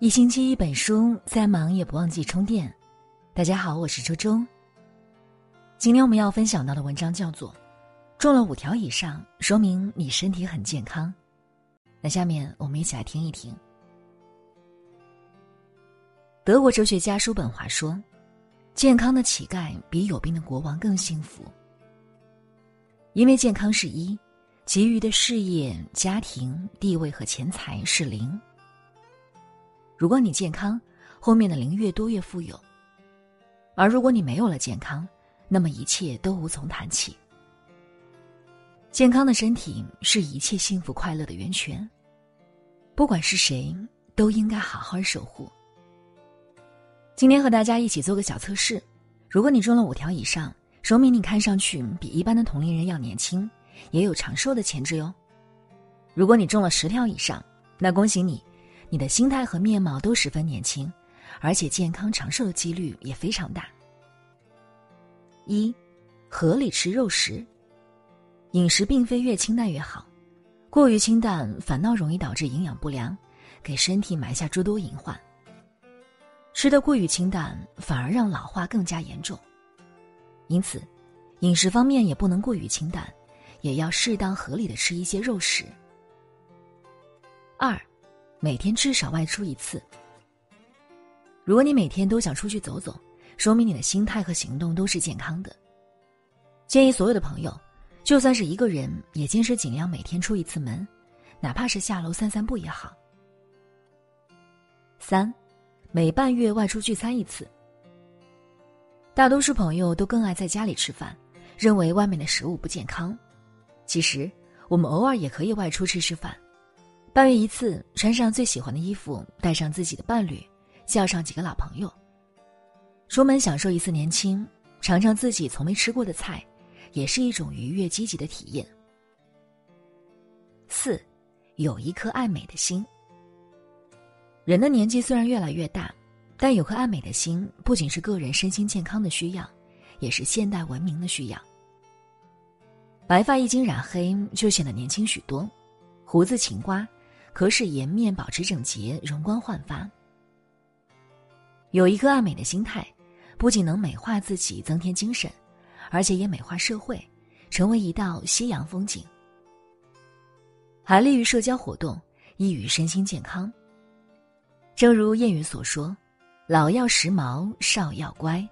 一星期一本书，再忙也不忘记充电。大家好，我是周周。今天我们要分享到的文章叫做《中了五条以上，说明你身体很健康》。那下面我们一起来听一听。德国哲学家叔本华说：“健康的乞丐比有病的国王更幸福，因为健康是一，其余的事业、家庭、地位和钱财是零。”如果你健康，后面的零越多越富有；而如果你没有了健康，那么一切都无从谈起。健康的身体是一切幸福快乐的源泉，不管是谁，都应该好好守护。今天和大家一起做个小测试：如果你中了五条以上，说明你看上去比一般的同龄人要年轻，也有长寿的潜质哟。如果你中了十条以上，那恭喜你。你的心态和面貌都十分年轻，而且健康长寿的几率也非常大。一，合理吃肉食。饮食并非越清淡越好，过于清淡反倒容易导致营养不良，给身体埋下诸多隐患。吃的过于清淡，反而让老化更加严重。因此，饮食方面也不能过于清淡，也要适当合理的吃一些肉食。二。每天至少外出一次。如果你每天都想出去走走，说明你的心态和行动都是健康的。建议所有的朋友，就算是一个人，也坚持尽量每天出一次门，哪怕是下楼散散步也好。三，每半月外出聚餐一次。大多数朋友都更爱在家里吃饭，认为外面的食物不健康。其实，我们偶尔也可以外出吃吃饭。半月一次，穿上最喜欢的衣服，带上自己的伴侣，叫上几个老朋友，出门享受一次年轻，尝尝自己从没吃过的菜，也是一种愉悦积极的体验。四，有一颗爱美的心。人的年纪虽然越来越大，但有颗爱美的心，不仅是个人身心健康的需要，也是现代文明的需要。白发一经染黑，就显得年轻许多，胡子勤刮。可使颜面保持整洁、容光焕发。有一颗爱美的心态，不仅能美化自己、增添精神，而且也美化社会，成为一道夕阳风景。还利于社交活动，益于身心健康。正如谚语所说：“老要时髦，少要乖。”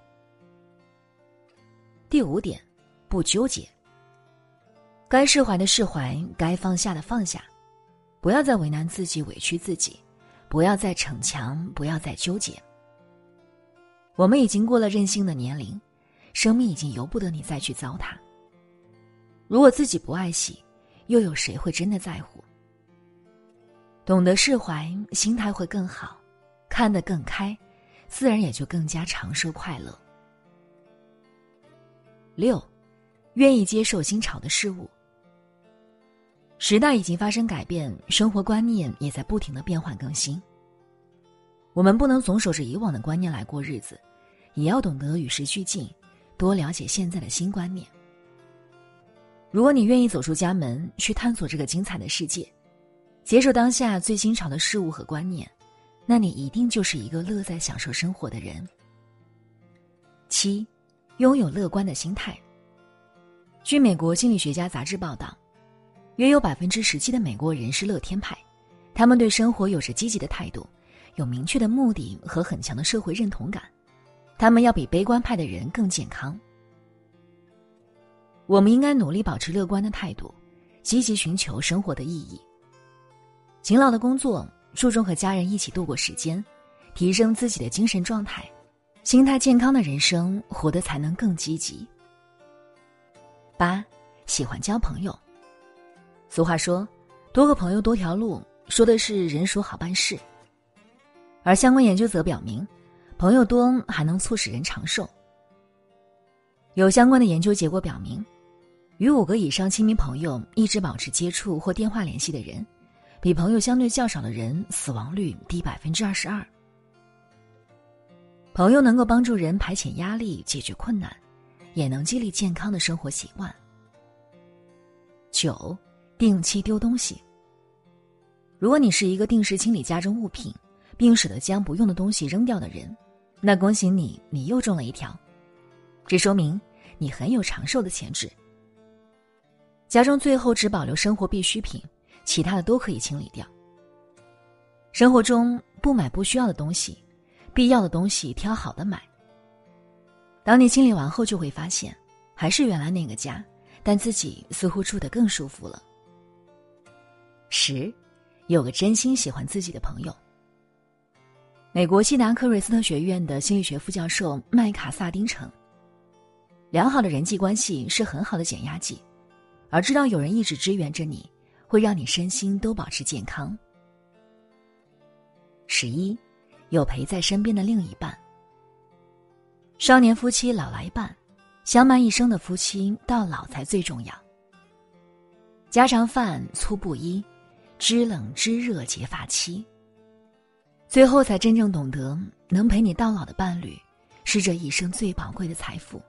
第五点，不纠结。该释怀的释怀，该放下的放下。不要再为难自己、委屈自己，不要再逞强，不要再纠结。我们已经过了任性的年龄，生命已经由不得你再去糟蹋。如果自己不爱惜，又有谁会真的在乎？懂得释怀，心态会更好，看得更开，自然也就更加长寿快乐。六，愿意接受新潮的事物。时代已经发生改变，生活观念也在不停的变换更新。我们不能总守着以往的观念来过日子，也要懂得与时俱进，多了解现在的新观念。如果你愿意走出家门，去探索这个精彩的世界，接受当下最新潮的事物和观念，那你一定就是一个乐在享受生活的人。七，拥有乐观的心态。据美国心理学家杂志报道。约有百分之十七的美国人是乐天派，他们对生活有着积极的态度，有明确的目的和很强的社会认同感，他们要比悲观派的人更健康。我们应该努力保持乐观的态度，积极寻求生活的意义，勤劳的工作，注重和家人一起度过时间，提升自己的精神状态，心态健康的人生活得才能更积极。八，喜欢交朋友。俗话说：“多个朋友多条路”，说的是人熟好办事。而相关研究则表明，朋友多还能促使人长寿。有相关的研究结果表明，与五个以上亲密朋友一直保持接触或电话联系的人，比朋友相对较少的人死亡率低百分之二十二。朋友能够帮助人排遣压力、解决困难，也能激励健康的生活习惯。九。定期丢东西。如果你是一个定时清理家中物品，并舍得将不用的东西扔掉的人，那恭喜你，你又中了一条。这说明你很有长寿的潜质。家中最后只保留生活必需品，其他的都可以清理掉。生活中不买不需要的东西，必要的东西挑好的买。当你清理完后，就会发现，还是原来那个家，但自己似乎住得更舒服了。十，有个真心喜欢自己的朋友。美国西南科瑞斯特学院的心理学副教授麦卡萨丁称，良好的人际关系是很好的减压剂，而知道有人一直支援着你，会让你身心都保持健康。十一，有陪在身边的另一半。少年夫妻老来伴，相伴一生的夫妻到老才最重要。家常饭粗布衣，知冷知热结发妻。最后才真正懂得，能陪你到老的伴侣，是这一生最宝贵的财富。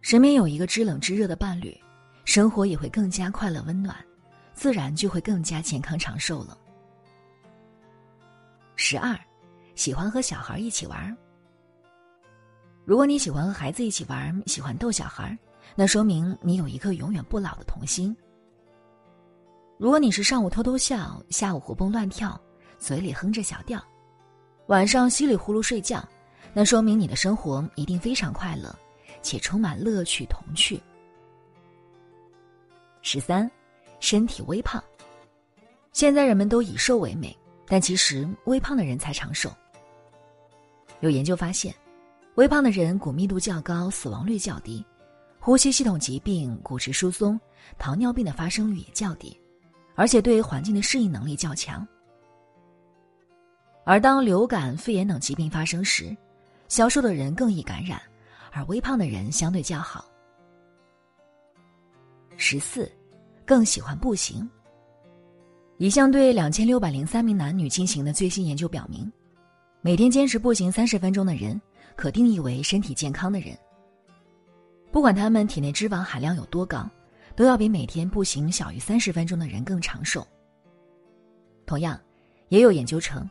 身边有一个知冷知热的伴侣，生活也会更加快乐温暖，自然就会更加健康长寿了。十二，喜欢和小孩一起玩。如果你喜欢和孩子一起玩，喜欢逗小孩，那说明你有一颗永远不老的童心。如果你是上午偷偷笑，下午活蹦乱跳。嘴里哼着小调，晚上稀里呼噜睡觉，那说明你的生活一定非常快乐，且充满乐趣童趣。十三，身体微胖。现在人们都以瘦为美，但其实微胖的人才长寿。有研究发现，微胖的人骨密度较高，死亡率较低，呼吸系统疾病、骨质疏松、糖尿病的发生率也较低，而且对环境的适应能力较强。而当流感、肺炎等疾病发生时，消瘦的人更易感染，而微胖的人相对较好。十四，更喜欢步行。一项对两千六百零三名男女进行的最新研究表明，每天坚持步行三十分钟的人，可定义为身体健康的人。不管他们体内脂肪含量有多高，都要比每天步行小于三十分钟的人更长寿。同样，也有研究称。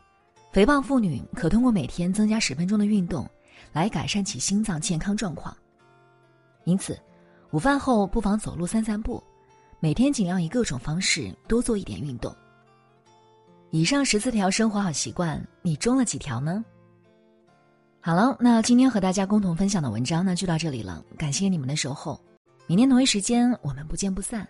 肥胖妇女可通过每天增加十分钟的运动，来改善其心脏健康状况。因此，午饭后不妨走路散散步，每天尽量以各种方式多做一点运动。以上十四条生活好习惯，你中了几条呢？好了，那今天和大家共同分享的文章呢，就到这里了。感谢你们的守候，明天同一时间我们不见不散。